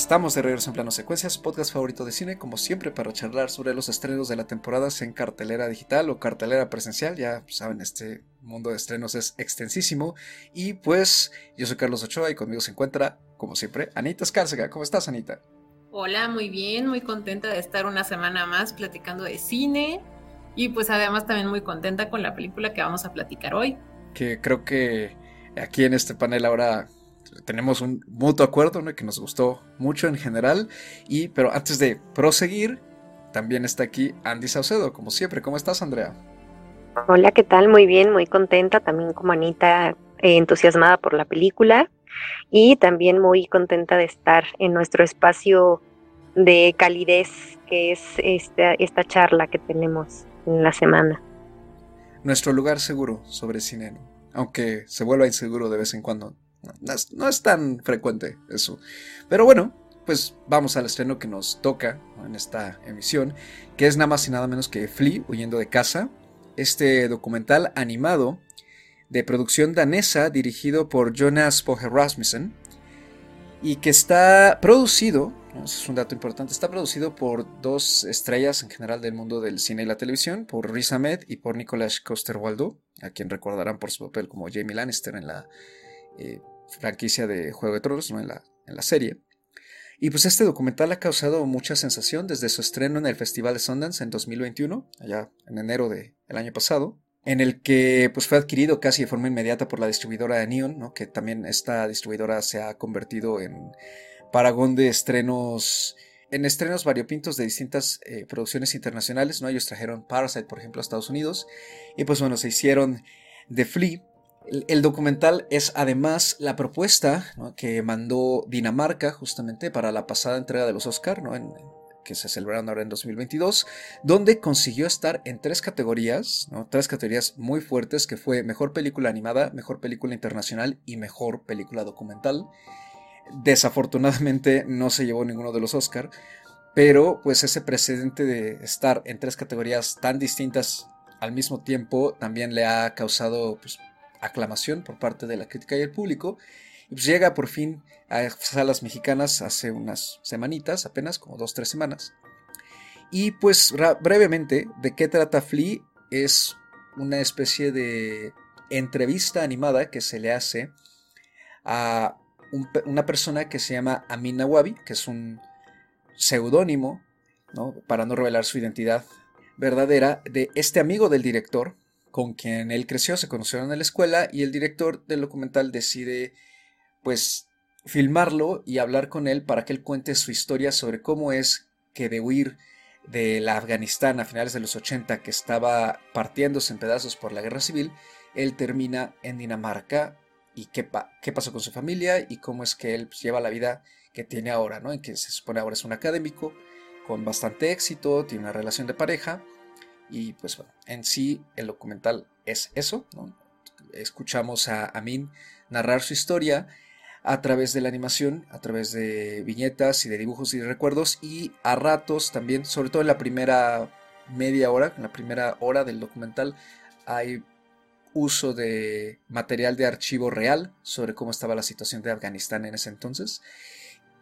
Estamos de regreso en Plano Secuencias, podcast favorito de cine, como siempre, para charlar sobre los estrenos de la temporada en cartelera digital o cartelera presencial. Ya saben, este mundo de estrenos es extensísimo. Y pues, yo soy Carlos Ochoa y conmigo se encuentra, como siempre, Anita Escárcega. ¿Cómo estás, Anita? Hola, muy bien, muy contenta de estar una semana más platicando de cine. Y pues además también muy contenta con la película que vamos a platicar hoy. Que creo que aquí en este panel ahora tenemos un mutuo acuerdo que nos gustó mucho en general. Y, pero antes de proseguir, también está aquí Andy Saucedo, como siempre. ¿Cómo estás, Andrea? Hola, ¿qué tal? Muy bien, muy contenta, también como Anita, eh, entusiasmada por la película y también muy contenta de estar en nuestro espacio de calidez que es esta, esta charla que tenemos en la semana. Nuestro lugar seguro sobre cine, aunque se vuelva inseguro de vez en cuando. No es, tan frecuente eso. Pero bueno, pues vamos al estreno que nos toca en esta emisión, que es nada más y nada menos que Flea huyendo de casa, este documental animado de producción danesa dirigido por Jonas Poge Rasmussen y que está producido, es un dato importante, está producido por dos estrellas en general del mundo del cine y la televisión, por Riz Ahmed y por Nicolás Coster-Waldau, a quien recordarán por su papel como Jamie Lannister en la eh, franquicia de Juego de Tronos, en, la, en la serie. Y pues este documental ha causado mucha sensación desde su estreno en el Festival de Sundance en 2021, allá en enero del año pasado, en el que pues fue adquirido casi de forma inmediata por la distribuidora de Neon, que también esta distribuidora se ha convertido en paragón de estrenos en estrenos variopintos de distintas eh, producciones internacionales, ¿no? Ellos trajeron Parasite, por ejemplo, a Estados Unidos, y pues bueno, se hicieron The Flea, el, documental es además la propuesta que mandó Dinamarca justamente para la pasada entrega de los Oscar, que se celebraron ahora en 2022, donde consiguió estar en tres categorías, tres categorías muy fuertes, que fue Mejor Película Animada, Mejor Película Internacional y Mejor Película Documental. Desafortunadamente no se llevó ninguno de los Oscar, pero pues ese precedente de estar en tres categorías tan distintas al mismo tiempo también le ha causado pues, aclamación por parte de la crítica y el público. Y pues llega por fin a salas mexicanas hace unas semanitas, apenas como dos, tres semanas. Y pues brevemente, ¿de qué trata Flea? Es una especie de entrevista animada que se le hace a una persona que se llama Amin Nawabi, que es un seudónimo, ¿no? para no revelar su identidad verdadera, de este amigo del director, con quien él creció, se conocieron en la escuela y el director del documental decide pues filmarlo y hablar con él para que él cuente su historia sobre cómo es que de huir de la Afganistán a finales de los 80 que estaba partiéndose en pedazos por la guerra civil, él termina en Dinamarca y qué, pasó con su familia y cómo es que él pues, lleva la vida que tiene ahora, ¿no? En que se supone ahora es un académico con bastante éxito, tiene una relación de pareja y pues bueno, en sí el documental es eso. Escuchamos a Amin narrar su historia a través de la animación, a través de viñetas y de dibujos y de recuerdos y a ratos también, sobre todo en la primera media hora, en la primera hora del documental hay uso de material de archivo real sobre cómo estaba la situación de Afganistán en ese entonces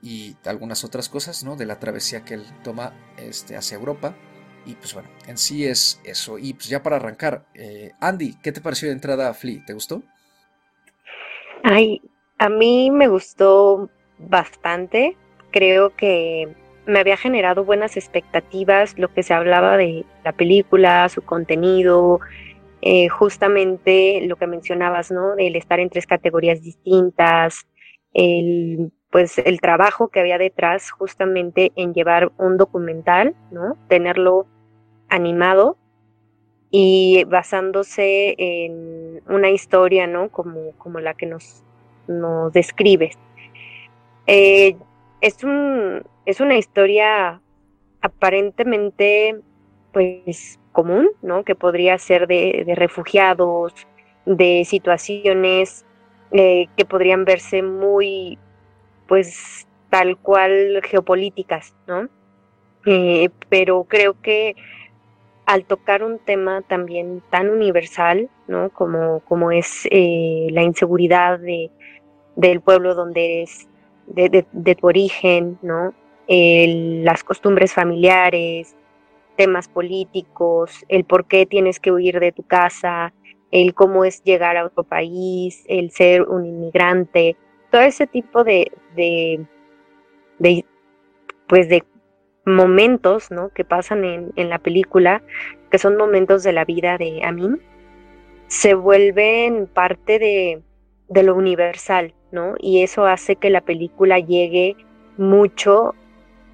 y algunas otras cosas, ¿no? De la travesía que él toma este, hacia Europa. Y pues bueno, en sí es eso. Y pues ya para arrancar, eh, Andy, ¿qué te pareció de entrada a Flea? ¿Te gustó? Ay, a mí me gustó bastante. Creo que me había generado buenas expectativas lo que se hablaba de la película, su contenido, eh, justamente lo que mencionabas, ¿no? El estar en tres categorías distintas, el pues el trabajo que había detrás justamente en llevar un documental, ¿no? Tenerlo animado y basándose en una historia, ¿no? Como, como la que nos, describes. Eh, es, un, es una historia aparentemente, pues, común, ¿no? Que podría ser de, refugiados, de situaciones eh, que podrían verse muy, pues, tal cual geopolíticas, ¿no? Eh, pero creo que al tocar un tema también tan universal, ¿no? Como, como es eh, la inseguridad de, del pueblo donde eres de, tu origen, ¿no? las costumbres familiares, temas políticos, el por qué tienes que huir de tu casa, el cómo es llegar a otro país, el ser un inmigrante, todo ese tipo de, de, de pues de momentos ¿no? que pasan en, en, la película, que son momentos de la vida de Amin, se vuelven parte de, de lo universal, ¿no? Y eso hace que la película llegue mucho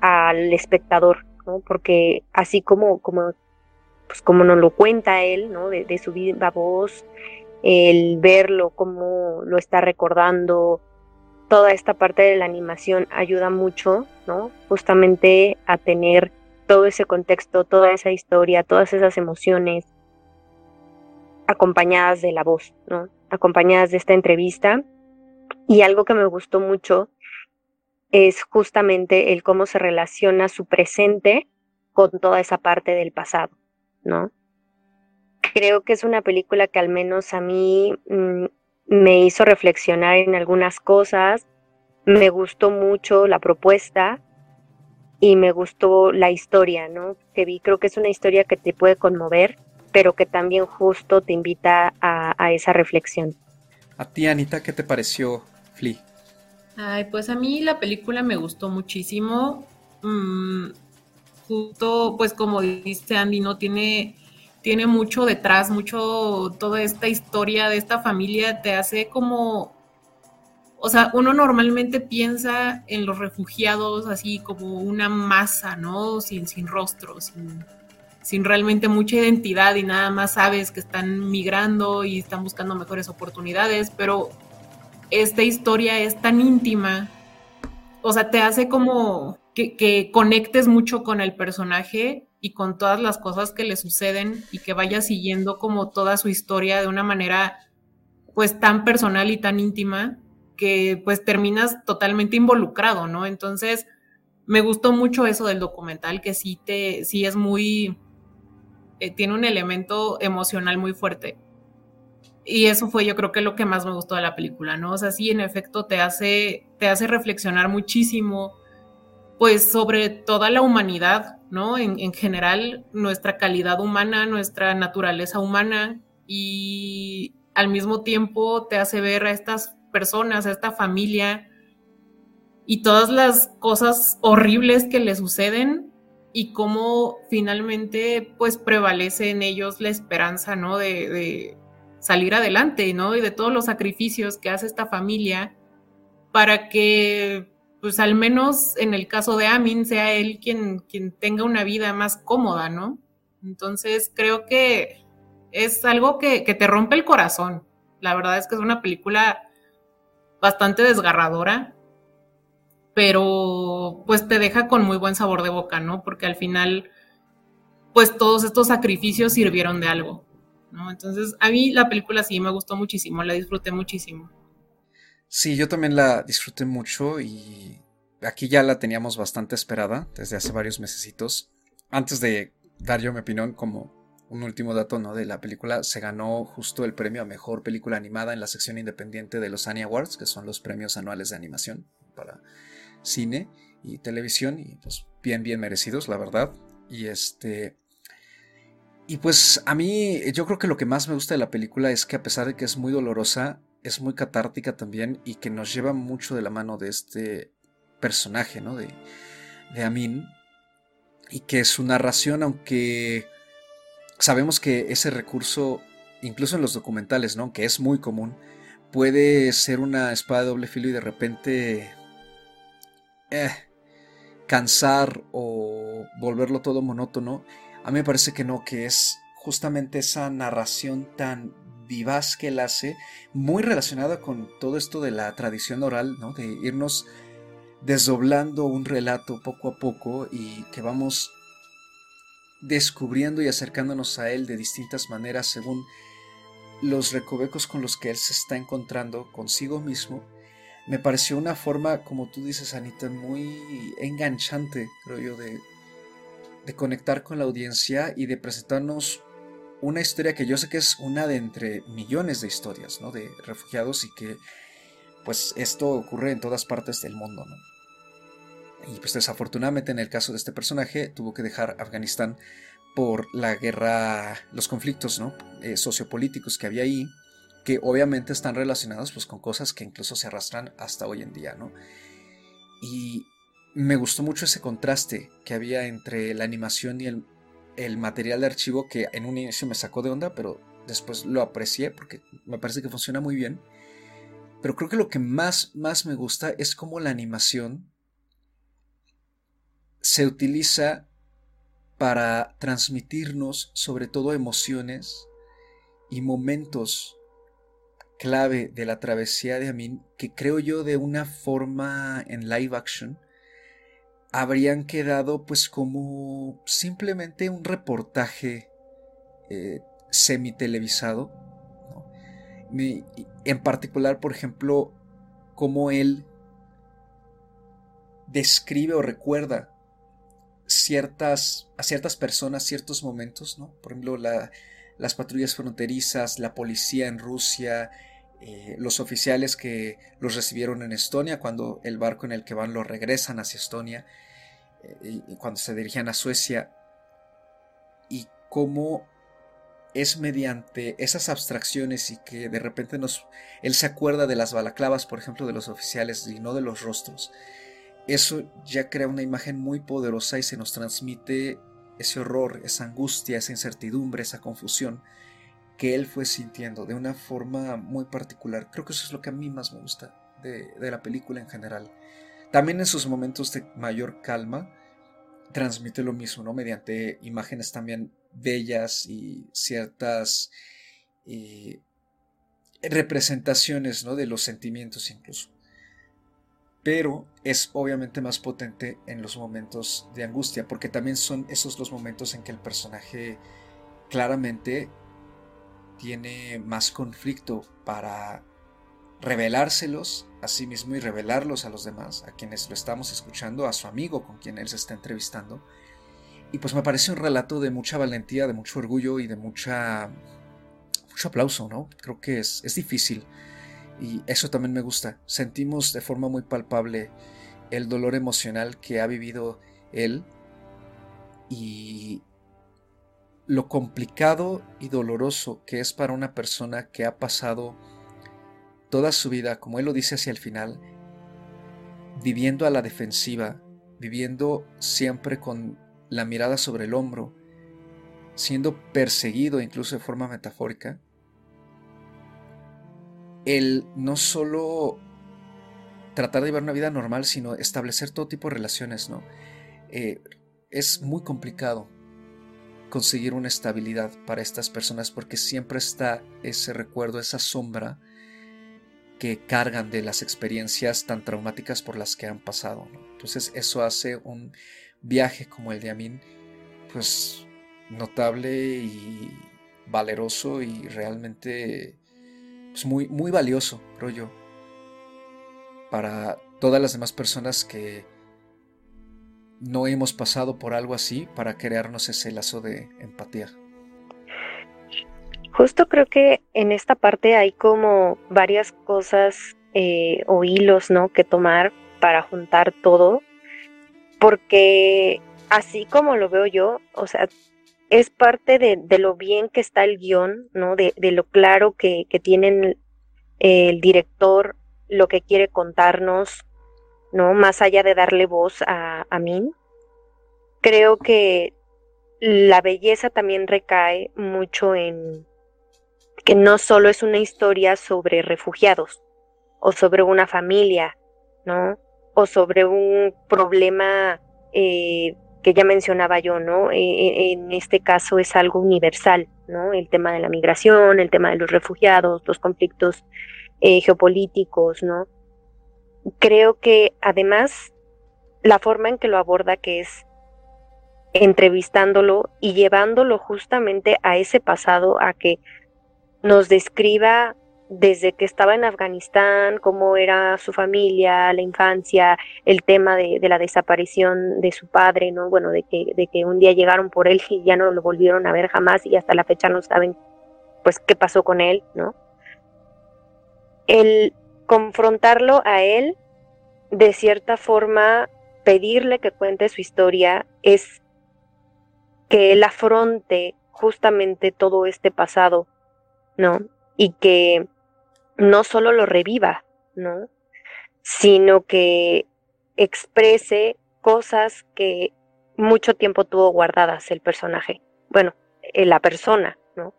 al espectador, ¿no? Porque así como, como, pues como nos lo cuenta él, ¿no? De, de su viva voz, el verlo, cómo lo está recordando, toda esta parte de la animación ayuda mucho, Justamente a tener todo ese contexto, toda esa historia, todas esas emociones acompañadas de la voz. Acompañadas de esta entrevista. Y algo que me gustó mucho es justamente el cómo se relaciona su presente con toda esa parte del pasado, ¿no? Creo que es una película que al menos a mí mm, me hizo reflexionar en algunas cosas, me gustó mucho la propuesta y me gustó la historia, ¿no? Que vi, creo que es una historia que te puede conmover, pero que también justo te invita a, esa reflexión. A ti, Anita, ¿qué te pareció Flea? Ay, pues a mí la película me gustó muchísimo. Mm, justo, pues como dice Andy, ¿no? Tiene tiene mucho detrás, mucho, toda esta historia de esta familia te hace como, o sea, uno normalmente piensa en los refugiados así como una masa, ¿no? Sin, sin rostro, sin, sin realmente mucha identidad y nada más sabes que están migrando y están buscando mejores oportunidades, pero esta historia es tan íntima, o sea, te hace como que, que conectes mucho con el personaje y con todas las cosas que le suceden y que vaya siguiendo como toda su historia de una manera pues tan personal y tan íntima que pues terminas totalmente involucrado, ¿no? Entonces, me gustó mucho eso del documental, que sí te, sí es muy, eh, tiene un elemento emocional muy fuerte. Y eso fue yo creo que lo que más me gustó de la película, ¿no? O sea, sí, en efecto, te hace, te hace reflexionar muchísimo, pues sobre toda la humanidad, ¿no? En, general, nuestra calidad humana, nuestra naturaleza humana y al mismo tiempo te hace ver a estas personas, a esta familia y todas las cosas horribles que le suceden y cómo finalmente pues prevalece en ellos la esperanza, ¿no? De, salir adelante, ¿no? Y de todos los sacrificios que hace esta familia para que pues al menos en el caso de Amin sea él quien, quien tenga una vida más cómoda, ¿no? Entonces creo que es algo que, te rompe el corazón. La verdad es que es una película bastante desgarradora, pero pues te deja con muy buen sabor de boca, ¿no? Porque al final, pues todos estos sacrificios sirvieron de algo, ¿no? Entonces a mí la película sí me gustó muchísimo, la disfruté muchísimo. Sí, yo también la disfruté mucho y aquí ya la teníamos bastante esperada desde hace varios mesecitos. Antes de dar yo mi opinión como un último dato ¿no? de la película, se ganó justo el premio a Mejor Película Animada en la sección independiente de los Annie Awards, que son los premios anuales de animación para cine y televisión, y pues bien, bien merecidos, la verdad. Y este... Y pues a mí yo creo que lo que más me gusta de la película es que a pesar de que es muy dolorosa, es muy catártica también y que nos lleva mucho de la mano de este personaje, ¿no? De, de Amin. Y que su narración, aunque sabemos que ese recurso, incluso en los documentales, ¿no? Que es muy común, puede ser una espada de doble filo y de repente eh, cansar o volverlo todo monótono. A mí me parece que no, que es justamente esa narración tan vivaz que él hace, muy relacionada con todo esto de la tradición oral, ¿no? De irnos desdoblando un relato poco a poco y que vamos descubriendo y acercándonos a él de distintas maneras según los recovecos con los que él se está encontrando consigo mismo, me pareció una forma, como tú dices, Anita, muy enganchante, creo yo, de, conectar con la audiencia y de presentarnos una historia que yo sé que es una de entre millones de historias, ¿no? De refugiados y que pues esto ocurre en todas partes del mundo, ¿no? Y pues desafortunadamente en el caso de este personaje tuvo que dejar Afganistán por la guerra, los conflictos ¿no? Eh, sociopolíticos que había ahí, que obviamente están relacionados pues, con cosas que incluso se arrastran hasta hoy en día. ¿no? Y me gustó mucho ese contraste que había entre la animación y el, el material de archivo que en un inicio me sacó de onda, pero después lo aprecié porque me parece que funciona muy bien. Pero creo que lo que más, más me gusta es cómo la animación se utiliza para transmitirnos sobre todo emociones y momentos clave de la travesía de Amin que creo yo de una forma en live action habrían quedado pues como simplemente un reportaje eh, semi televisado en particular por ejemplo cómo él describe o recuerda ciertas, a ciertas personas, ciertos momentos, ¿no? Por ejemplo, las patrullas fronterizas, la policía en Rusia, eh, los oficiales que los recibieron en Estonia, cuando el barco en el que van lo regresan hacia Estonia, eh, y cuando se dirigían a Suecia, y cómo es mediante esas abstracciones y que de repente nos, él se acuerda de las balaclavas, por ejemplo, de los oficiales y no de los rostros eso ya crea una imagen muy poderosa y se nos transmite ese horror, esa angustia, esa incertidumbre, esa confusión que él fue sintiendo de una forma muy particular. Creo que eso es lo que a mí más me gusta de, la película en general. También en sus momentos de mayor calma transmite lo mismo, ¿no? Mediante imágenes también bellas y ciertas eh, representaciones, ¿no? De los sentimientos incluso pero es obviamente más potente en los momentos de angustia, porque también son esos los momentos en que el personaje claramente tiene más conflicto para revelárselos a sí mismo y revelarlos a los demás, a quienes lo estamos escuchando, a su amigo con quien él se está entrevistando. Y pues me parece un relato de mucha valentía, de mucho orgullo y de mucha mucho aplauso, ¿no? Creo que es, es difícil y eso también me gusta. Sentimos de forma muy palpable el dolor emocional que ha vivido él y lo complicado y doloroso que es para una persona que ha pasado toda su vida, como él lo dice hacia el final, viviendo a la defensiva, viviendo siempre con la mirada sobre el hombro, siendo perseguido incluso de forma metafórica, el no solo tratar de llevar una vida normal, sino establecer todo tipo de relaciones, ¿no? Eh, es muy complicado conseguir una estabilidad para estas personas porque siempre está ese recuerdo, esa sombra que cargan de las experiencias tan traumáticas por las que han pasado. Entonces eso hace un viaje como el de Amin, pues notable y valeroso y realmente es muy, muy valioso, creo yo, para todas las demás personas que no hemos pasado por algo así para crearnos ese lazo de empatía. Justo creo que en esta parte hay como varias cosas eh, o hilos, ¿no? Que tomar para juntar todo, porque así como lo veo yo, o sea, es parte de, lo bien que está el guion, ¿no? De, lo claro que, que tienen el director, lo que quiere contarnos, ¿no? Más allá de darle voz a, a mí. Creo que la belleza también recae mucho en que no solo es una historia sobre refugiados o sobre una familia, ¿no? O sobre un problema eh, que ya mencionaba yo, ¿no? E, e, en este caso es algo universal, ¿no? El tema de la migración, el tema de los refugiados, los conflictos eh, geopolíticos, ¿no? Creo que además la forma en que lo aborda, que es entrevistándolo y llevándolo justamente a ese pasado, a que nos describa desde que estaba en Afganistán, cómo era su familia, la infancia, el tema de, la desaparición de su padre, ¿no? Bueno, de que, de que un día llegaron por él y ya no lo volvieron a ver jamás y hasta la fecha no saben, pues, qué pasó con él, ¿no? El confrontarlo a él, de cierta forma, pedirle que cuente su historia, es que él afronte justamente todo este pasado, ¿no? Y que no solo lo reviva, ¿no? Sino que exprese cosas que mucho tiempo tuvo guardadas el personaje, bueno, eh, la persona, ¿no?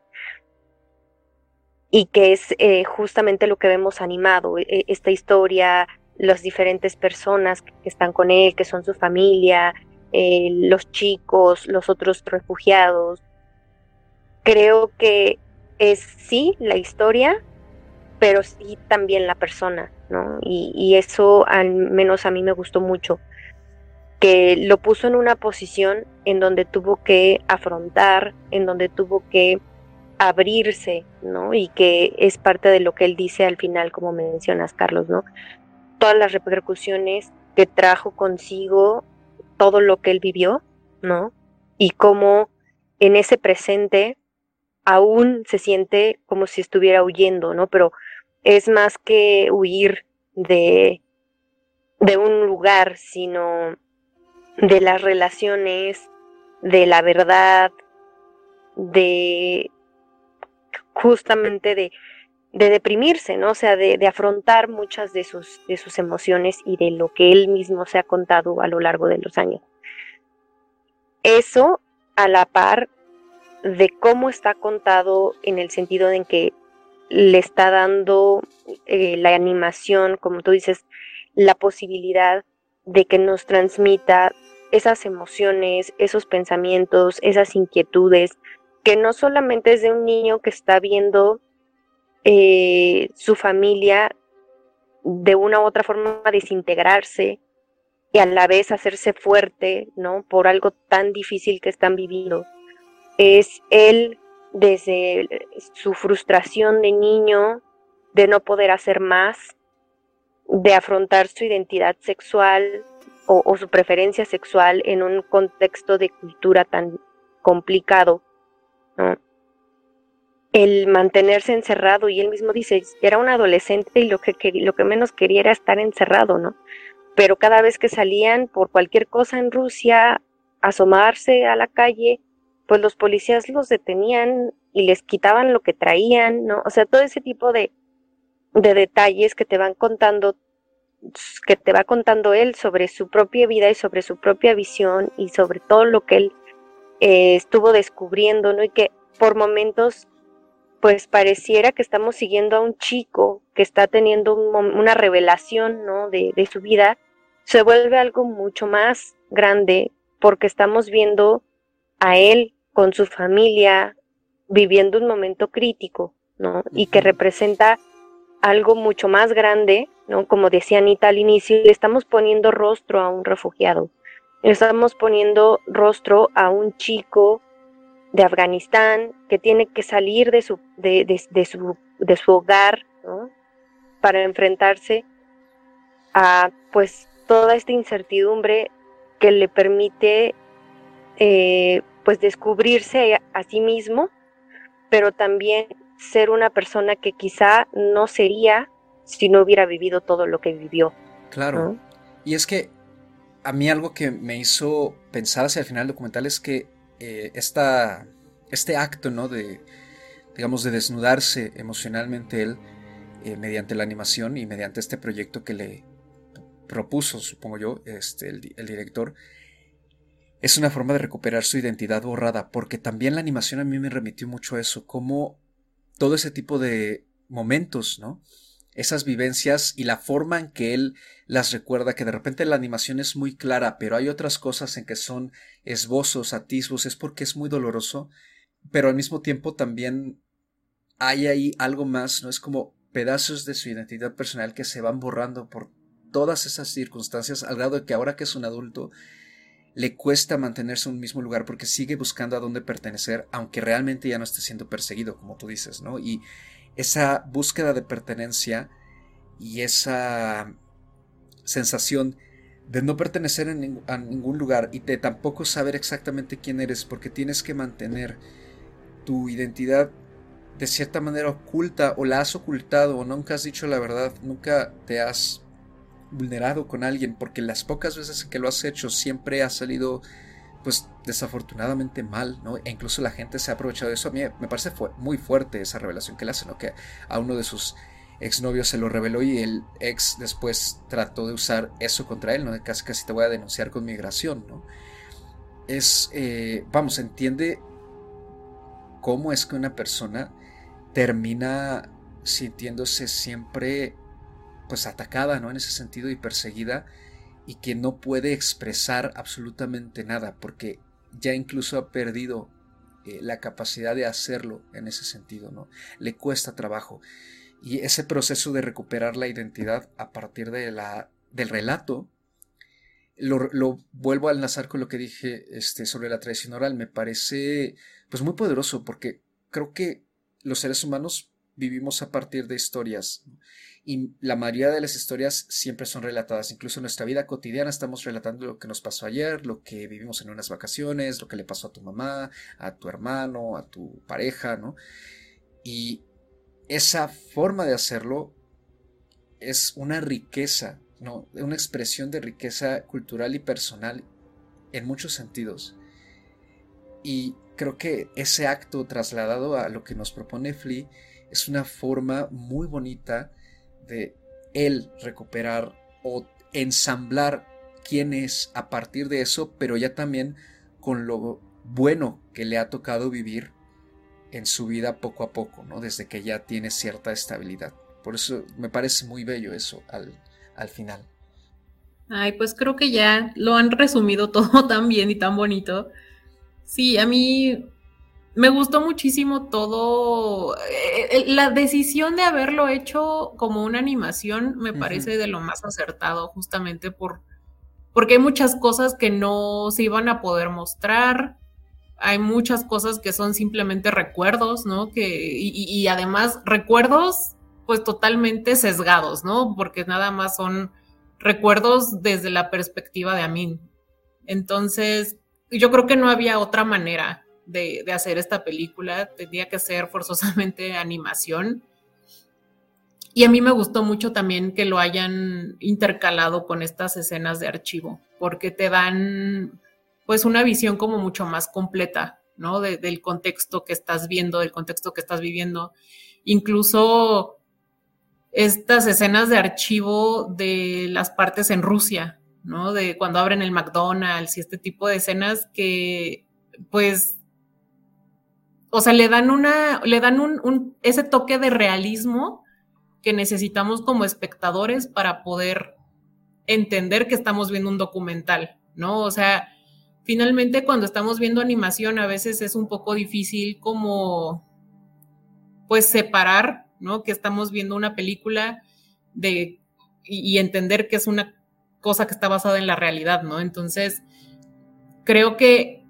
Y que es eh, justamente lo que vemos animado, e, esta historia, las diferentes personas que están con él, que son su familia, eh, los chicos, los otros refugiados. Creo que es sí la historia, pero sí también la persona, ¿no? Y, eso al menos a mí me gustó mucho, que lo puso en una posición en donde tuvo que afrontar, en donde tuvo que abrirse, ¿no? Y que es parte de lo que él dice al final, como mencionas, Carlos, ¿no? Todas las repercusiones que trajo consigo todo lo que él vivió, ¿no? Y cómo en ese presente aún se siente como si estuviera huyendo, ¿no? Pero es más que huir de, de un lugar, sino de las relaciones, de la verdad, de justamente de, de deprimirse, ¿no? O sea, de, de, afrontar muchas de sus, de sus emociones y de lo que él mismo se ha contado a lo largo de los años. Eso a la par de cómo está contado en el sentido en que le está dando eh, la animación, como tú dices, la posibilidad de que nos transmita esas emociones, esos pensamientos, esas inquietudes, que no solamente es de un niño que está viendo eh, su familia de una u otra forma desintegrarse y a la vez hacerse fuerte, ¿no? Por algo tan difícil que están viviendo. Es él desde su frustración de niño, de no poder hacer más, de afrontar su identidad sexual o, su preferencia sexual en un contexto de cultura tan complicado, El mantenerse encerrado, y él mismo dice, era un adolescente y lo que, lo que menos quería era estar encerrado, ¿no? Pero cada vez que salían por cualquier cosa en Rusia, asomarse a la calle, pues los policías los detenían y les quitaban lo que traían, ¿no? O sea, todo ese tipo de, de detalles que te van contando, que te va contando él sobre su propia vida y sobre su propia visión y sobre todo lo que él eh, estuvo descubriendo, ¿no? Y que por momentos, pues pareciera que estamos siguiendo a un chico que está teniendo una revelación, ¿no? De, de su vida, se vuelve algo mucho más grande porque estamos viendo a él con su familia, viviendo un momento crítico, ¿no? Y que representa algo mucho más grande, ¿no? Como decía Anita al inicio, le estamos poniendo rostro a un refugiado, le estamos poniendo rostro a un chico de Afganistán que tiene que salir de su, de, su, de su hogar, ¿no? Para enfrentarse a, pues, toda esta incertidumbre que le permite eh, pues descubrirse a sí mismo, pero también ser una persona que quizá no sería si no hubiera vivido todo lo que vivió. Claro. Y es que a mí algo que me hizo pensar hacia el final del documental es que eh, este acto, ¿no? De, digamos, de desnudarse emocionalmente él eh, mediante la animación y mediante este proyecto que le propuso, supongo yo, este, el director, es una forma de recuperar su identidad borrada, porque también la animación a mí me remitió mucho a eso, como todo ese tipo de momentos, ¿no? Esas vivencias y la forma en que él las recuerda, que de repente la animación es muy clara, pero hay otras cosas en que son esbozos, atisbos, es porque es muy doloroso, pero al mismo tiempo también hay ahí algo más, ¿no? Es como pedazos de su identidad personal que se van borrando por todas esas circunstancias, al grado de que ahora que es un adulto, le cuesta mantenerse en un mismo lugar porque sigue buscando a dónde pertenecer, aunque realmente ya no esté siendo perseguido, como tú dices, ¿no? Y esa búsqueda de pertenencia y esa sensación de no pertenecer a ningún lugar y de tampoco saber exactamente quién eres porque tienes que mantener tu identidad de cierta manera oculta o la has ocultado o nunca has dicho la verdad, nunca te has vulnerado con alguien, porque las pocas veces que lo has hecho siempre ha salido pues desafortunadamente mal, ¿no? E incluso la gente se ha aprovechado de eso. A mí me parece muy fuerte esa revelación que le hace, ¿no? Que a uno de sus exnovios se lo reveló y el ex después trató de usar eso contra él, ¿no? Casi casi te voy a denunciar con migración, ¿no? Es, eh, vamos, entiende cómo es que una persona termina sintiéndose siempre pues atacada, ¿no? En ese sentido y perseguida y que no puede expresar absolutamente nada porque ya incluso ha perdido eh, la capacidad de hacerlo en ese sentido, ¿no? Le cuesta trabajo. Y ese proceso de recuperar la identidad a partir de la, del relato, lo, vuelvo a enlazar con lo que dije este, sobre la tradición oral, me parece pues muy poderoso porque creo que los seres humanos vivimos a partir de historias y la mayoría de las historias siempre son relatadas. Incluso en nuestra vida cotidiana estamos relatando lo que nos pasó ayer, lo que vivimos en unas vacaciones, lo que le pasó a tu mamá, a tu hermano, a tu pareja, ¿no? Y esa forma de hacerlo es una riqueza, ¿no? Una expresión de riqueza cultural y personal en muchos sentidos. Y creo que ese acto trasladado a lo que nos propone Flea es una forma muy bonita de él recuperar o ensamblar quién es a partir de eso, pero ya también con lo bueno que le ha tocado vivir en su vida poco a poco, ¿no? Desde que ya tiene cierta estabilidad. Por eso me parece muy bello eso al, al final. Ay, pues creo que ya lo han resumido todo tan bien y tan bonito. Sí, a mí me gustó muchísimo todo. Eh, eh, la decisión de haberlo hecho como una animación me parece de lo más acertado, justamente por porque hay muchas cosas que no se iban a poder mostrar. Hay muchas cosas que son simplemente recuerdos, ¿no? Que, y, además recuerdos, pues totalmente sesgados, ¿no? Porque nada más son recuerdos desde la perspectiva de Amin. Entonces, yo creo que no había otra manera de, hacer esta película, tenía que ser forzosamente animación. Y a mí me gustó mucho también que lo hayan intercalado con estas escenas de archivo, porque te dan pues una visión como mucho más completa, ¿no? del contexto que estás viendo, del contexto que estás viviendo. Incluso estas escenas de archivo de las partes en Rusia, ¿no? De cuando abren el McDonald's y este tipo de escenas que pues o sea, le dan una, le dan un, ese toque de realismo que necesitamos como espectadores para poder entender que estamos viendo un documental, ¿no? O sea, finalmente cuando estamos viendo animación a veces es un poco difícil como, pues, separar, ¿no? Que estamos viendo una película de, y entender que es una cosa que está basada en la realidad, ¿no? Entonces, creo que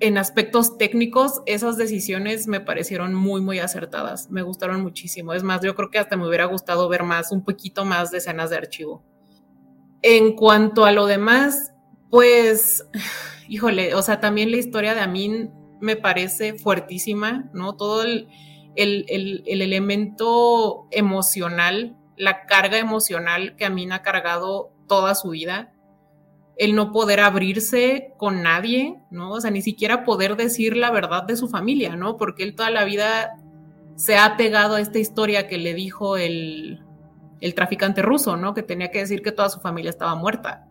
en aspectos técnicos, esas decisiones me parecieron muy, muy acertadas. Me gustaron muchísimo. Es más, yo creo que hasta me hubiera gustado ver más, un poquito más de escenas de archivo. En cuanto a lo demás, pues, híjole, o sea, también la historia de Amin me parece fuertísima, ¿no? Todo el, el elemento emocional, la carga emocional que Amin ha cargado toda su vida, el no poder abrirse con nadie, ¿no? O sea, ni siquiera poder decir la verdad de su familia, ¿no? Porque él toda la vida se ha pegado a esta historia que le dijo el, el traficante ruso, ¿no? Que tenía que decir que toda su familia estaba muerta.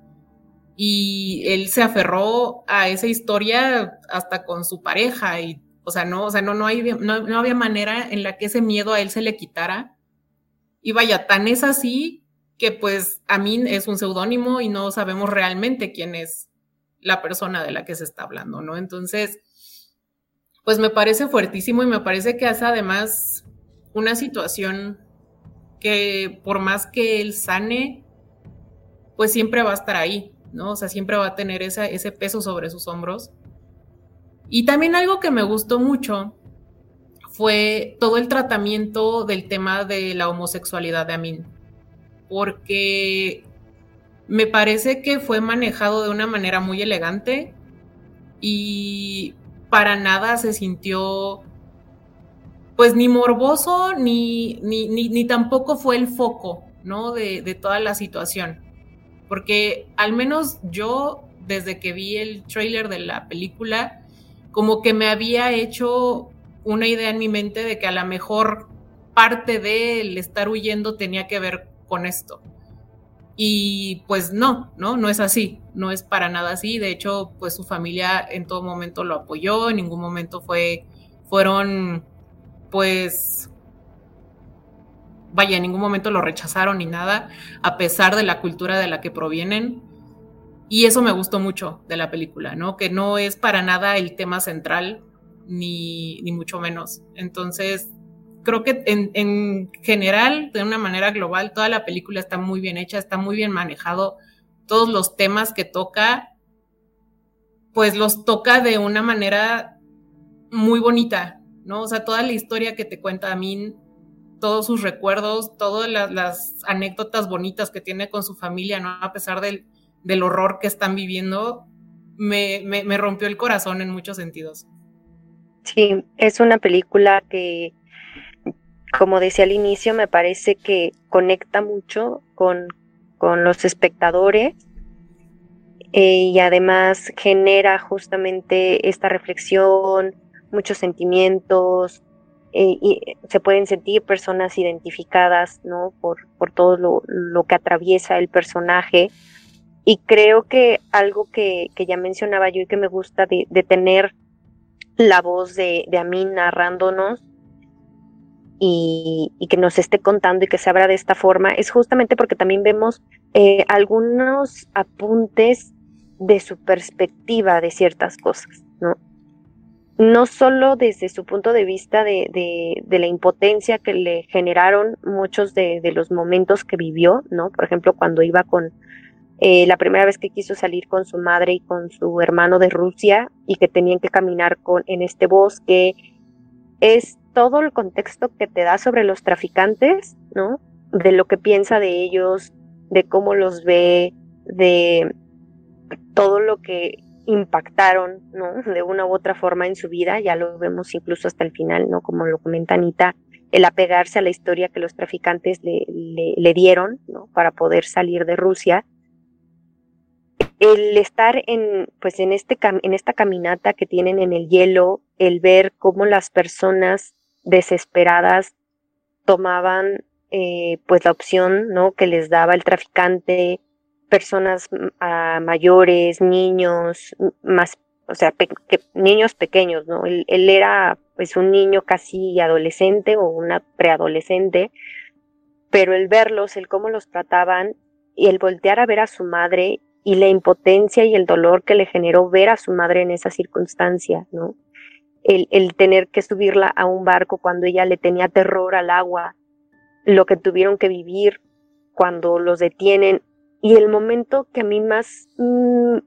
Y él se aferró a esa historia hasta con su pareja y, o sea, no, o sea, no, no, hay, no, no había manera en la que ese miedo a él se le quitara. Y vaya, tan es así que pues Amin es un seudónimo y no sabemos realmente quién es la persona de la que se está hablando, ¿no? Entonces, pues me parece fuertísimo y me parece que hace además una situación que por más que él sane, pues siempre va a estar ahí, ¿no? O sea, siempre va a tener ese peso sobre sus hombros. Y también algo que me gustó mucho fue todo el tratamiento del tema de la homosexualidad de Amin porque me parece que fue manejado de una manera muy elegante y para nada se sintió pues ni morboso, ni, ni, ni, tampoco fue el foco, ¿no? De, toda la situación. Porque al menos yo, desde que vi el trailer de la película, como que me había hecho una idea en mi mente de que a lo mejor parte del estar huyendo tenía que ver con esto. Y pues no, no, no es así, no es para nada así. De hecho, pues su familia en todo momento lo apoyó, en ningún momento fue, fueron, pues, vaya, en ningún momento lo rechazaron ni nada, a pesar de la cultura de la que provienen. Y eso me gustó mucho de la película, ¿no? Que no es para nada el tema central, ni, ni mucho menos. Entonces, creo que en, general, de una manera global, toda la película está muy bien hecha, está muy bien manejado. Todos los temas que toca, pues los toca de una manera muy bonita, ¿no? O sea, toda la historia que te cuenta a mí, todos sus recuerdos, todas las, anécdotas bonitas que tiene con su familia, ¿no? A pesar del, horror que están viviendo, me, me rompió el corazón en muchos sentidos. Sí, es una película que como decía al inicio, me parece que conecta mucho con, los espectadores eh, y además genera justamente esta reflexión, muchos sentimientos, eh, y se pueden sentir personas identificadas ¿no? por, por todo lo, que atraviesa el personaje. Y creo que algo que, ya mencionaba yo y que me gusta de, tener la voz de, de Amin narrándonos y, que nos esté contando y que se abra de esta forma es justamente porque también vemos eh, algunos apuntes de su perspectiva de ciertas cosas, ¿no? No solo desde su punto de vista de, de, la impotencia que le generaron muchos de, los momentos que vivió, ¿no? Por ejemplo, cuando iba con eh, la primera vez que quiso salir con su madre y con su hermano de Rusia y que tenían que caminar con, en este bosque, es todo el contexto que te da sobre los traficantes, ¿no? De lo que piensa de ellos, de cómo los ve, de todo lo que impactaron, ¿no? De una u otra forma en su vida, ya lo vemos incluso hasta el final, ¿no? Como lo comenta Anita, el apegarse a la historia que los traficantes le, le, dieron, ¿no? Para poder salir de Rusia. El estar en, pues en, este, en esta caminata que tienen en el hielo, el ver cómo las personas desesperadas tomaban eh, pues la opción ¿no? que les daba el traficante, personas mm, mayores, niños, más, o sea, niños pequeños, ¿no? Él, él, era pues un niño casi adolescente o una preadolescente, pero el verlos, el cómo los trataban y el voltear a ver a su madre y la impotencia y el dolor que le generó ver a su madre en esa circunstancia, ¿no? El, tener que subirla a un barco cuando ella le tenía terror al agua, lo que tuvieron que vivir cuando los detienen. Y el momento que a mí más mm,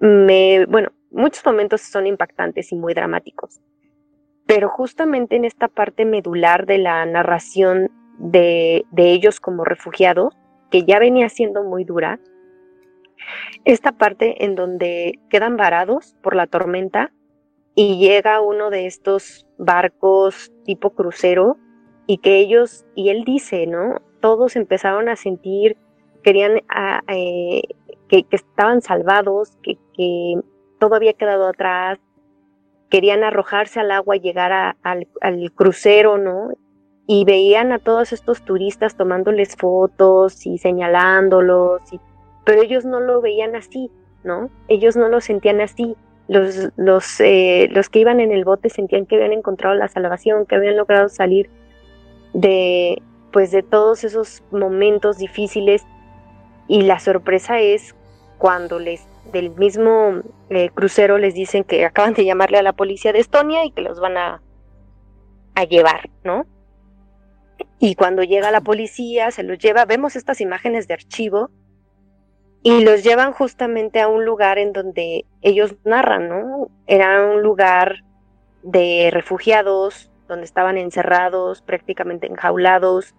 me, bueno, muchos momentos son impactantes y muy dramáticos, pero justamente en esta parte medular de la narración de, de ellos como refugiados, que ya venía siendo muy dura, esta parte en donde quedan varados por la tormenta y llega uno de estos barcos tipo crucero y que ellos, y él dice, ¿no? Todos empezaron a sentir, querían, ah, eh, que, estaban salvados, que, todo había quedado atrás, querían arrojarse al agua y llegar al, crucero, ¿no? Y veían a todos estos turistas tomándoles fotos y señalándolos, pero ellos no lo veían así, ¿no? Ellos no lo sentían así los, los, eh, los que iban en el bote sentían que habían encontrado la salvación, que habían logrado salir de, pues, de todos esos momentos difíciles. Y la sorpresa es cuando les del mismo eh, crucero les dicen que acaban de llamarle a la policía de Estonia y que los van a, a llevar, ¿no? Y cuando llega la policía, se los lleva, vemos estas imágenes de archivo y los llevan justamente a un lugar en donde ellos narran, ¿no? Era un lugar de refugiados, donde estaban encerrados, prácticamente enjaulados,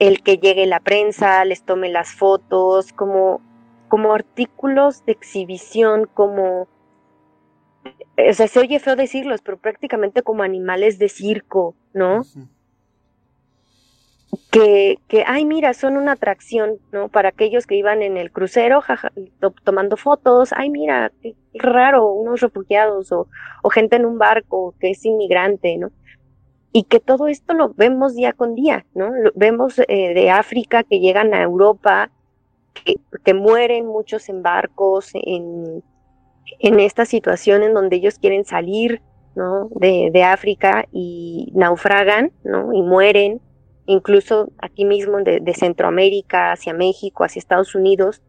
el que llegue la prensa, les tome las fotos, como, como artículos de exhibición, como o sea, se oye feo decirlos, pero prácticamente como animales de circo, ¿no? Que, que, ay, mira, son una atracción, ¿no? Para aquellos que iban en el crucero tomando fotos, ay, mira, qué, raro, unos refugiados o, o, gente en un barco que es inmigrante, ¿no? Y que todo esto lo vemos día con día, ¿no? Vemos eh, de África que llegan a Europa, que, que mueren muchos en barcos, en, en esta situación en donde ellos quieren salir, ¿no? De, de África y naufragan, ¿no? Y mueren incluso aquí mismo de, Centroamérica hacia México, hacia Estados Unidos.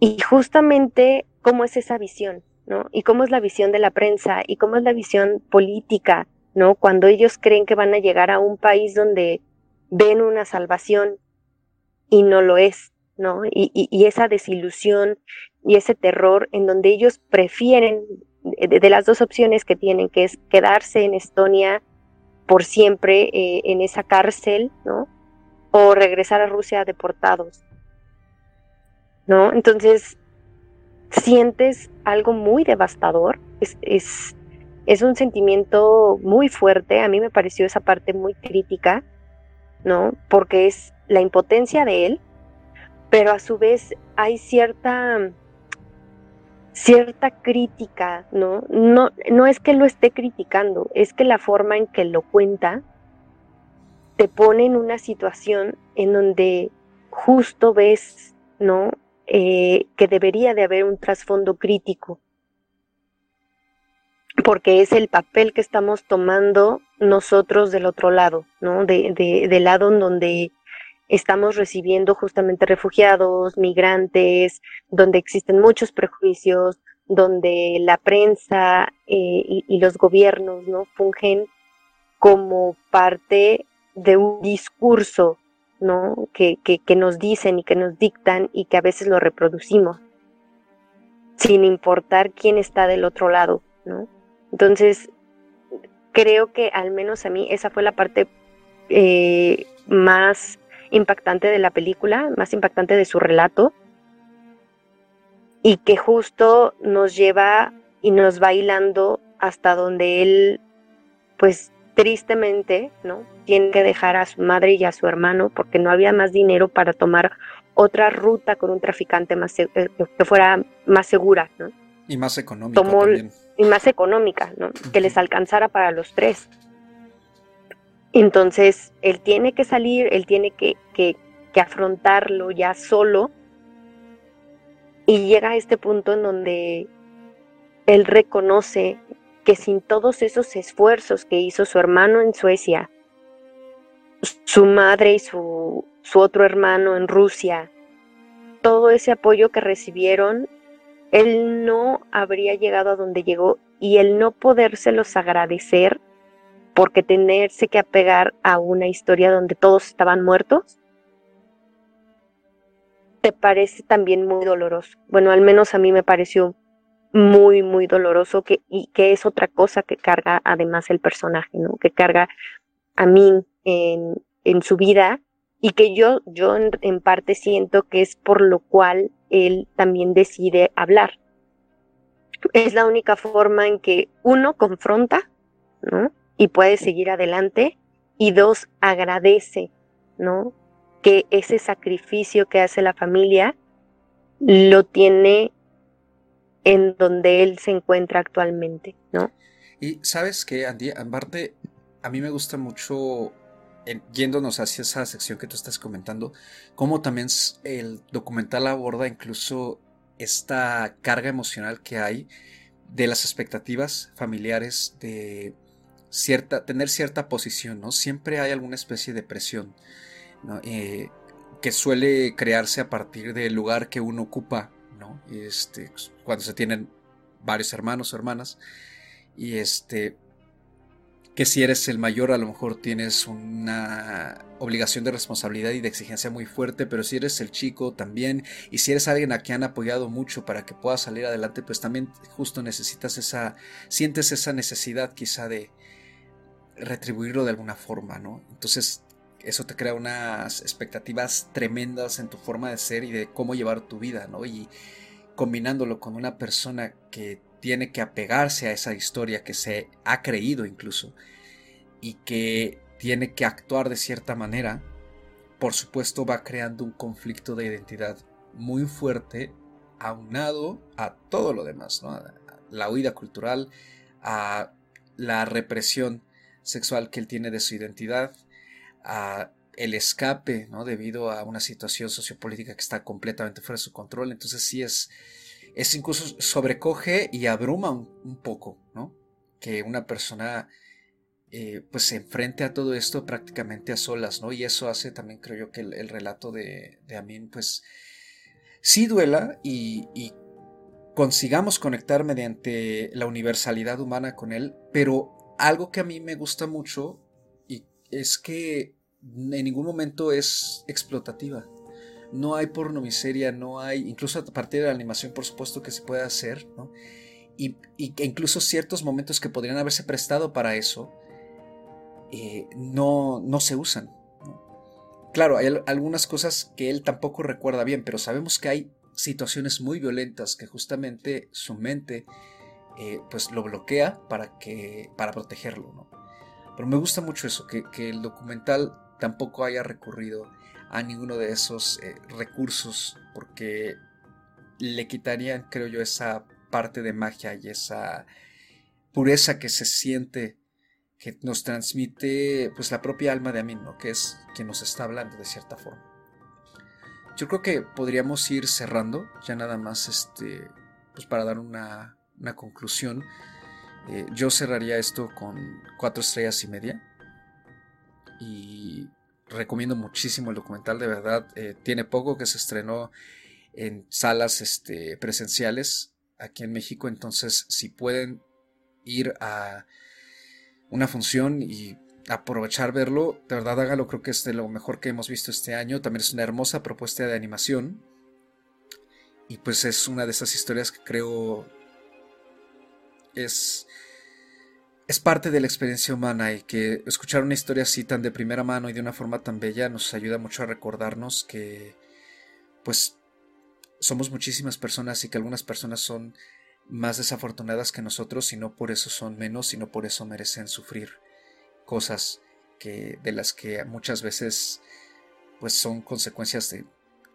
Y justamente cómo es esa visión, ¿no? Y cómo es la visión de la prensa y cómo es la visión política, ¿no? Cuando ellos creen que van a llegar a un país donde ven una salvación y no lo es, ¿no? Y, y, esa desilusión y ese terror en donde ellos prefieren, de, las dos opciones que tienen, que es quedarse en Estonia por siempre eh, en esa cárcel, ¿no? O regresar a Rusia deportados, ¿no? Entonces, sientes algo muy devastador, es, es, es un sentimiento muy fuerte, a mí me pareció esa parte muy crítica, ¿no? Porque es la impotencia de él, pero a su vez hay cierta cierta crítica, ¿no? ¿no? No es que lo esté criticando, es que la forma en que lo cuenta te pone en una situación en donde justo ves, ¿no? Eh, que debería de haber un trasfondo crítico, porque es el papel que estamos tomando nosotros del otro lado, ¿no? De, de, del lado en donde estamos recibiendo justamente refugiados, migrantes, donde existen muchos prejuicios, donde la prensa eh, y, los gobiernos no fungen como parte de un discurso ¿no? Que, que, nos dicen y que nos dictan y que a veces lo reproducimos, sin importar quién está del otro lado. ¿no? Entonces, creo que al menos a mí esa fue la parte eh, más impactante de la película, más impactante de su relato, y que justo nos lleva y nos va hilando hasta donde él, pues tristemente, ¿no? Tiene que dejar a su madre y a su hermano porque no había más dinero para tomar otra ruta con un traficante más eh, que fuera más segura, ¿no? Y más económica también. Y más económica, ¿no? Que les alcanzara para los tres. Entonces, él tiene que salir, él tiene que, que, afrontarlo ya solo. Y llega a este punto en donde él reconoce que sin todos esos esfuerzos que hizo su hermano en Suecia, su madre y su, su otro hermano en Rusia, todo ese apoyo que recibieron, él no habría llegado a donde llegó y el no podérselos agradecer porque tenerse que apegar a una historia donde todos estaban muertos, te parece también muy doloroso. Bueno, al menos a mí me pareció muy, muy doloroso que, y que es otra cosa que carga además el personaje, ¿no? Que carga a mí en, en su vida y que yo, yo en, en parte siento que es por lo cual él también decide hablar. Es la única forma en que uno confronta, ¿no? Y puede seguir adelante. Y dos, agradece, ¿no? Que ese sacrificio que hace la familia lo tiene en donde él se encuentra actualmente, ¿no? Y sabes que, Andy, aparte, a mí me gusta mucho, yéndonos hacia esa sección que tú estás comentando, cómo también el documental aborda incluso esta carga emocional que hay de las expectativas familiares de cierta, tener cierta posición, ¿no? Siempre hay alguna especie de presión, eh, que suele crearse a partir del lugar que uno ocupa, ¿no? Este, cuando se tienen varios hermanos o hermanas, y este, que si eres el mayor a lo mejor tienes una obligación de responsabilidad y de exigencia muy fuerte, pero si eres el chico también, y si eres alguien a quien han apoyado mucho para que puedas salir adelante, pues también justo necesitas esa, sientes esa necesidad quizá de, retribuirlo de alguna forma, ¿no? Entonces eso te crea unas expectativas tremendas en tu forma de ser y de cómo llevar tu vida, ¿no? Y combinándolo con una persona que tiene que apegarse a esa historia que se ha creído incluso y que tiene que actuar de cierta manera, por supuesto va creando un conflicto de identidad muy fuerte aunado a todo lo demás, ¿no? la huida cultural, a la represión sexual que él tiene de su identidad, el escape, ¿no? Debido a una situación sociopolítica que está completamente fuera de su control. Entonces sí es, es incluso sobrecoge y abruma un, poco, ¿no? Que una persona eh, pues se enfrente a todo esto prácticamente a solas, ¿no? Y eso hace también, creo yo, que el, relato de, de, Amin, pues sí duela y, y consigamos conectar mediante la universalidad humana con él, pero algo que a mí me gusta mucho y es que en ningún momento es explotativa. No hay pornomiseria, no hay, incluso a partir de la animación por supuesto que se puede hacer, ¿no? Y, incluso ciertos momentos que podrían haberse prestado para eso eh, no, no se usan. Claro, hay algunas cosas que él tampoco recuerda bien, pero sabemos que hay situaciones muy violentas que justamente su mente eh, pues lo bloquea para, que, para protegerlo. ¿no? Pero me gusta mucho eso, que, que el documental tampoco haya recurrido a ninguno de esos eh, recursos porque le quitarían, creo yo, esa parte de magia y esa pureza que se siente que nos transmite pues la propia alma de Amin, ¿no? que es quien nos está hablando de cierta forma. Yo creo que podríamos ir cerrando, ya nada más este, pues para dar una, conclusión. Eh, yo cerraría esto con cuatro estrellas y media y recomiendo muchísimo el documental, de verdad. Eh, tiene poco que se estrenó en salas este, presenciales aquí en México, entonces si pueden ir a una función y aprovechar verlo, de verdad hágalo, creo que es de lo mejor que hemos visto este año. También es una hermosa propuesta de animación. Y pues es una de esas historias que creo es es parte de la experiencia humana y que escuchar una historia así tan de primera mano y de una forma tan bella nos ayuda mucho a recordarnos que pues somos muchísimas personas y que algunas personas son más desafortunadas que nosotros y no por eso son menos y no por eso merecen sufrir cosas que de las que muchas veces pues son consecuencias de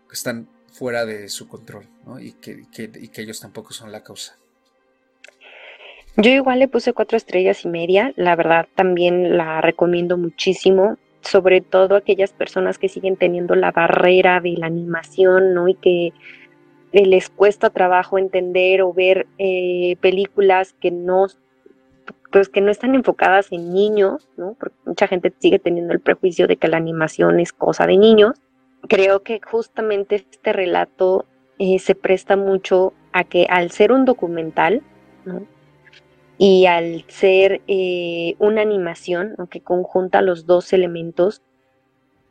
que están fuera de su control y, que, y que ellos tampoco son la causa. Yo igual le puse cuatro estrellas y media, la verdad también la recomiendo muchísimo, sobre todo aquellas personas que siguen teniendo la barrera de la animación, ¿no? Y que les cuesta trabajo entender o ver eh, películas que no, pues que no están enfocadas en niños, ¿no? Porque mucha gente sigue teniendo el prejuicio de que la animación es cosa de niños. Creo que justamente este relato eh, se presta mucho a que al ser un documental, ¿no? Y al ser eh, una animación que conjunta los dos elementos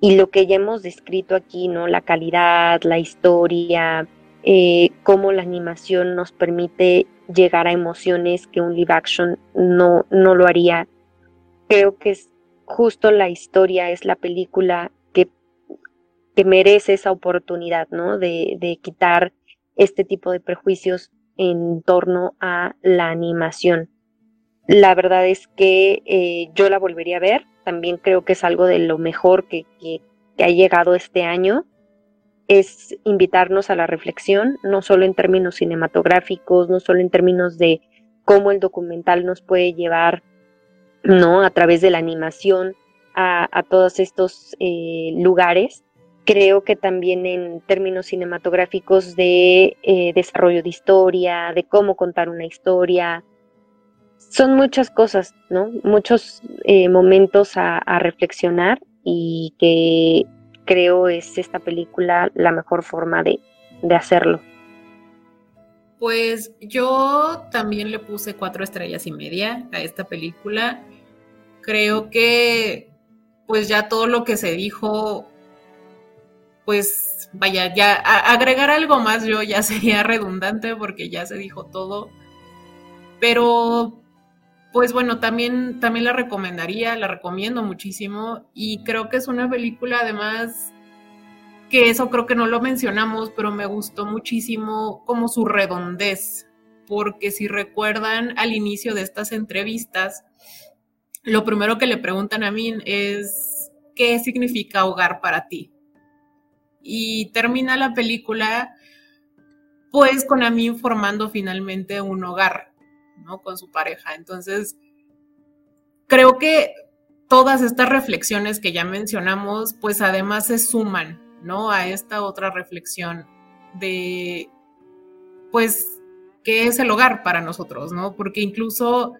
y lo que ya hemos descrito aquí, ¿no? La calidad, la historia, eh, cómo la animación nos permite llegar a emociones que un live action no, no lo haría. Creo que es justo la historia, es la película que, que merece esa oportunidad, ¿no? De, de quitar este tipo de prejuicios en torno a la animación. La verdad es que eh, yo la volvería a ver. También creo que es algo de lo mejor que, ha llegado este año. Es invitarnos a la reflexión, no solo en términos cinematográficos, no solo en términos de cómo el documental nos puede llevar, ¿no? A través de la animación a, todos estos eh, lugares. Creo que también en términos cinematográficos de eh, desarrollo de historia, de cómo contar una historia, son muchas cosas, ¿no? Muchos eh, momentos a, reflexionar y que creo es esta película la mejor forma de, de hacerlo. Pues yo también le puse cuatro estrellas y media a esta película. Creo que pues ya todo lo que se dijo, pues vaya, ya agregar algo más yo ya sería redundante porque ya se dijo todo. Pero pues bueno, también, también la recomendaría, la recomiendo muchísimo y creo que es una película además que eso creo que no lo mencionamos, pero me gustó muchísimo como su redondez. porque si recuerdan al inicio de estas entrevistas, lo primero que le preguntan a mí es, ¿qué significa hogar para ti? Y termina la película, pues con a mí formando finalmente un hogar, ¿no? Con su pareja. Entonces, creo que todas estas reflexiones que ya mencionamos, pues además se suman, ¿no? A esta otra reflexión de, pues, ¿qué es el hogar para nosotros, ¿no? Porque incluso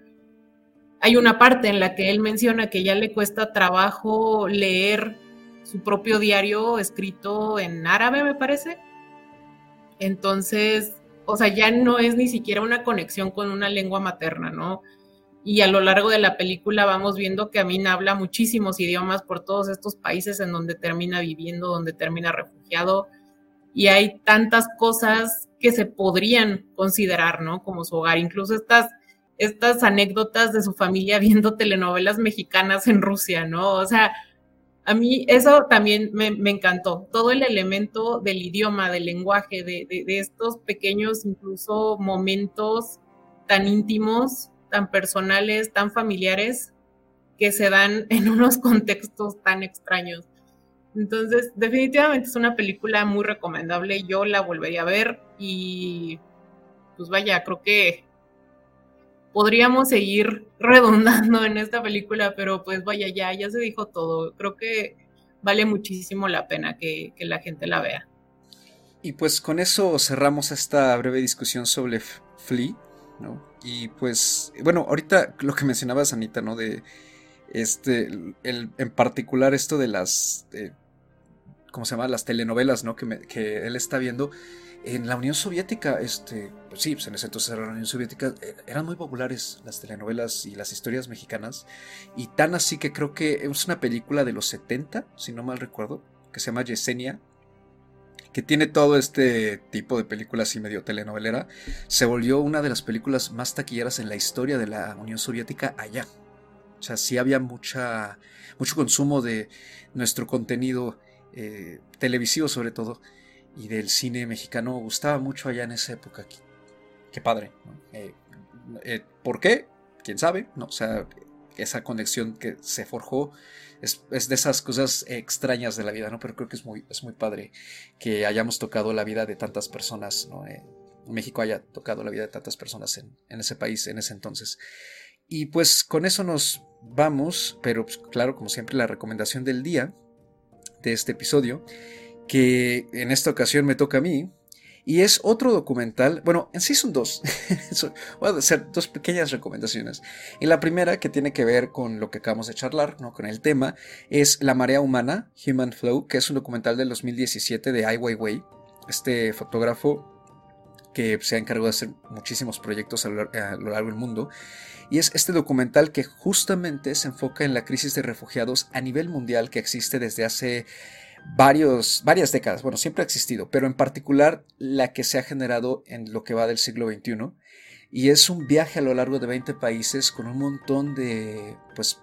hay una parte en la que él menciona que ya le cuesta trabajo leer su propio diario escrito en árabe, me parece. Entonces, o sea, ya no es ni siquiera una conexión con una lengua materna, ¿no? Y a lo largo de la película vamos viendo que Amin habla muchísimos idiomas por todos estos países en donde termina viviendo, donde termina refugiado. Y hay tantas cosas que se podrían considerar, ¿no? Como su hogar. Incluso estas, estas anécdotas de su familia viendo telenovelas mexicanas en Rusia, ¿no? O sea, a mí eso también me, encantó. Todo el elemento del idioma, del lenguaje, de, de estos pequeños, incluso momentos tan íntimos tan personales, tan familiares, que se dan en unos contextos tan extraños. Entonces, definitivamente es una película muy recomendable, yo la volvería a ver y pues vaya, creo que podríamos seguir redondando en esta película, pero pues vaya, ya, ya se dijo todo. Creo que vale muchísimo la pena que, que la gente la vea. Y pues con eso cerramos esta breve discusión sobre Flea, ¿no? Y pues, bueno, ahorita lo que mencionabas, Anita, ¿no? De este, el, en particular esto de las, ¿cómo se llama? Las telenovelas, ¿no? Que, que él está viendo. En la Unión Soviética, este, pues sí, pues en ese entonces era la Unión Soviética, eh, eran muy populares las telenovelas y las historias mexicanas. Y tan así que creo que es una película de los 70, si no mal recuerdo, que se llama Yesenia, que tiene todo este tipo de películas y medio telenovelera, se volvió una de las películas más taquilleras en la historia de la Unión Soviética allá. O sea, sí había mucha, mucho consumo de nuestro contenido eh, televisivo sobre todo y del cine mexicano. Gustaba mucho allá en esa época. Qué, padre. Eh, eh, ¿Por qué? ¿Quién sabe? No, o sea, esa conexión que se forjó es, de esas cosas extrañas de la vida, ¿no? Pero creo que es muy, es muy padre que hayamos tocado la vida de tantas personas, ¿no? Eh, México haya tocado la vida de tantas personas en, ese país, en ese entonces. Y pues con eso nos vamos, pero pues, claro, como siempre, la recomendación del día de este episodio, que en esta ocasión me toca a mí, y es otro documental, bueno, en sí son dos. Voy a hacer dos pequeñas recomendaciones. Y la primera, que tiene que ver con lo que acabamos de charlar, ¿no? con el tema, es La Marea Humana, Human Flow, que es un documental del 2017 de Ai Weiwei, este fotógrafo que se ha encargado de hacer muchísimos proyectos a lo, a lo largo del mundo. Y es este documental que justamente se enfoca en la crisis de refugiados a nivel mundial que existe desde hace varios, varias décadas, bueno, siempre ha existido, pero en particular la que se ha generado en lo que va del siglo XXI. Y es un viaje a lo largo de 20 países con un montón de pues,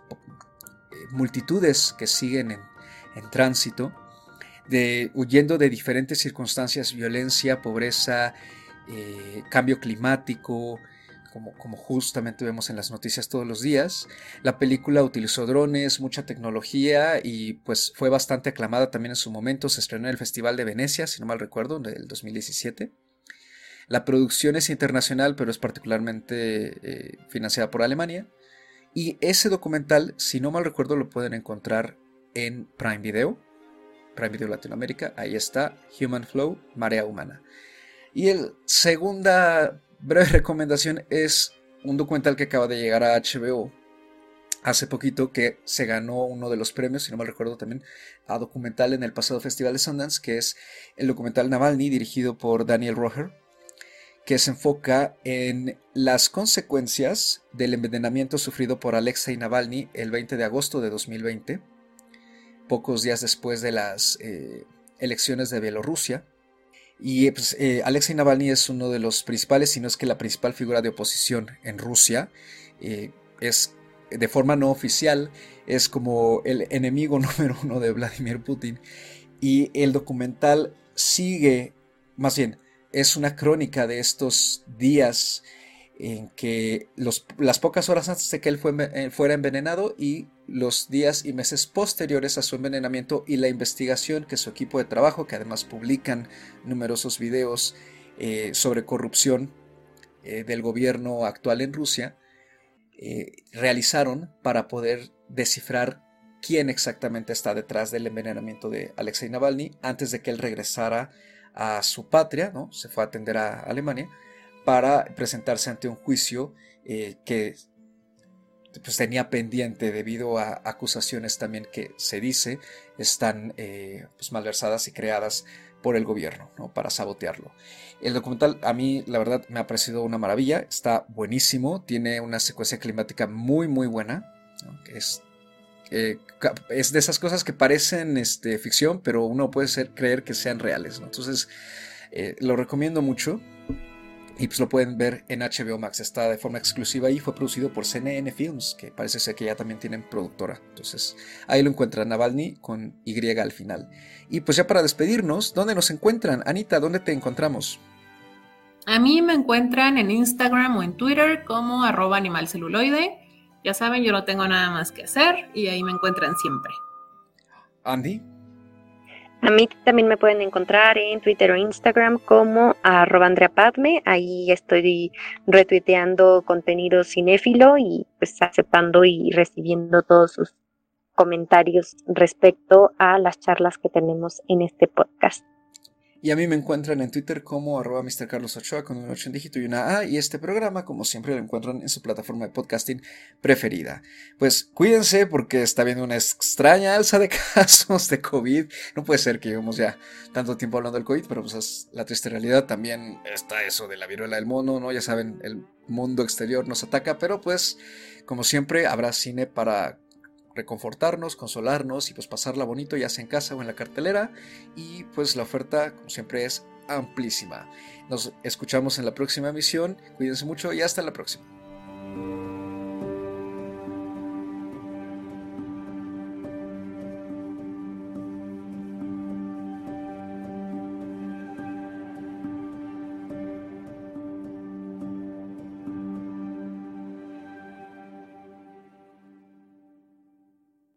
multitudes que siguen en, tránsito, de, huyendo de diferentes circunstancias, violencia, pobreza, eh, cambio climático, como, justamente vemos en las noticias todos los días. La película utilizó drones, mucha tecnología y pues fue bastante aclamada también en su momento. Se estrenó en el Festival de Venecia, si no mal recuerdo, del 2017. La producción es internacional, pero es particularmente eh, financiada por Alemania. Y ese documental, si no mal recuerdo, lo pueden encontrar en Prime Video, Prime Video Latinoamérica. Ahí está, Human Flow, Marea Humana. Y el segunda breve recomendación es un documental que acaba de llegar a HBO hace poquito que se ganó uno de los premios, si no me recuerdo también, a documental en el pasado Festival de Sundance, que es el documental Navalny dirigido por Daniel Roger, que se enfoca en las consecuencias del envenenamiento sufrido por Alexei Navalny el 20 de agosto de 2020, pocos días después de las eh, elecciones de Bielorrusia. Y pues, eh, Alexei Navalny es uno de los principales, si no es que la principal figura de oposición en Rusia. Eh, es de forma no oficial, es como el enemigo número uno de Vladimir Putin. Y el documental sigue, más bien, es una crónica de estos días en que las pocas horas antes de que él eh, fuera envenenado y los días y meses posteriores a su envenenamiento y la investigación que su equipo de trabajo, que además publican numerosos videos eh, sobre corrupción eh, del gobierno actual en Rusia, realizaron para poder descifrar quién exactamente está detrás del envenenamiento de Alexei Navalny antes de que él regresara a su patria, ¿no? se fue a atender a Alemania para presentarse ante un juicio eh, que pues, tenía pendiente debido a acusaciones también que se dice están eh, pues, malversadas y creadas por el gobierno ¿no? para sabotearlo. El documental a mí la verdad me ha parecido una maravilla, está buenísimo, tiene una secuencia climática muy muy buena, es, eh, es de esas cosas que parecen este, ficción, pero uno puede ser, creer que sean reales. Entonces lo recomiendo mucho. Y pues lo pueden ver en HBO Max, está de forma exclusiva y fue producido por CNN Films, que parece ser que ya también tienen productora. Entonces ahí lo encuentran Navalny con Y al final. Y pues ya para despedirnos, ¿dónde nos encuentran? Anita, ¿dónde te encontramos? A mí me encuentran en Instagram o en Twitter como arroba animalceluloide. Ya saben, yo no tengo nada más que hacer y ahí me encuentran siempre. Andy. A mí también me pueden encontrar en Twitter o Instagram como arroba Andrea. Ahí estoy retuiteando contenido cinéfilo y pues aceptando y recibiendo todos sus comentarios respecto a las charlas que tenemos en este podcast. Y a mí me encuentran en Twitter como arroba Mr. Carlos Ochoa con un 8 en dígito y una A. Y este programa, como siempre, lo encuentran en su plataforma de podcasting preferida. Pues cuídense porque está habiendo una extraña alza de casos de COVID. No puede ser que llevemos ya tanto tiempo hablando del COVID, pero pues es la triste realidad. También está eso de la viruela del mono, ¿no? Ya saben, el mundo exterior nos ataca, pero pues, como siempre, habrá cine para reconfortarnos, consolarnos y pues pasarla bonito ya sea en casa o en la cartelera y pues la oferta como siempre es amplísima. Nos escuchamos en la próxima emisión, cuídense mucho y hasta la próxima.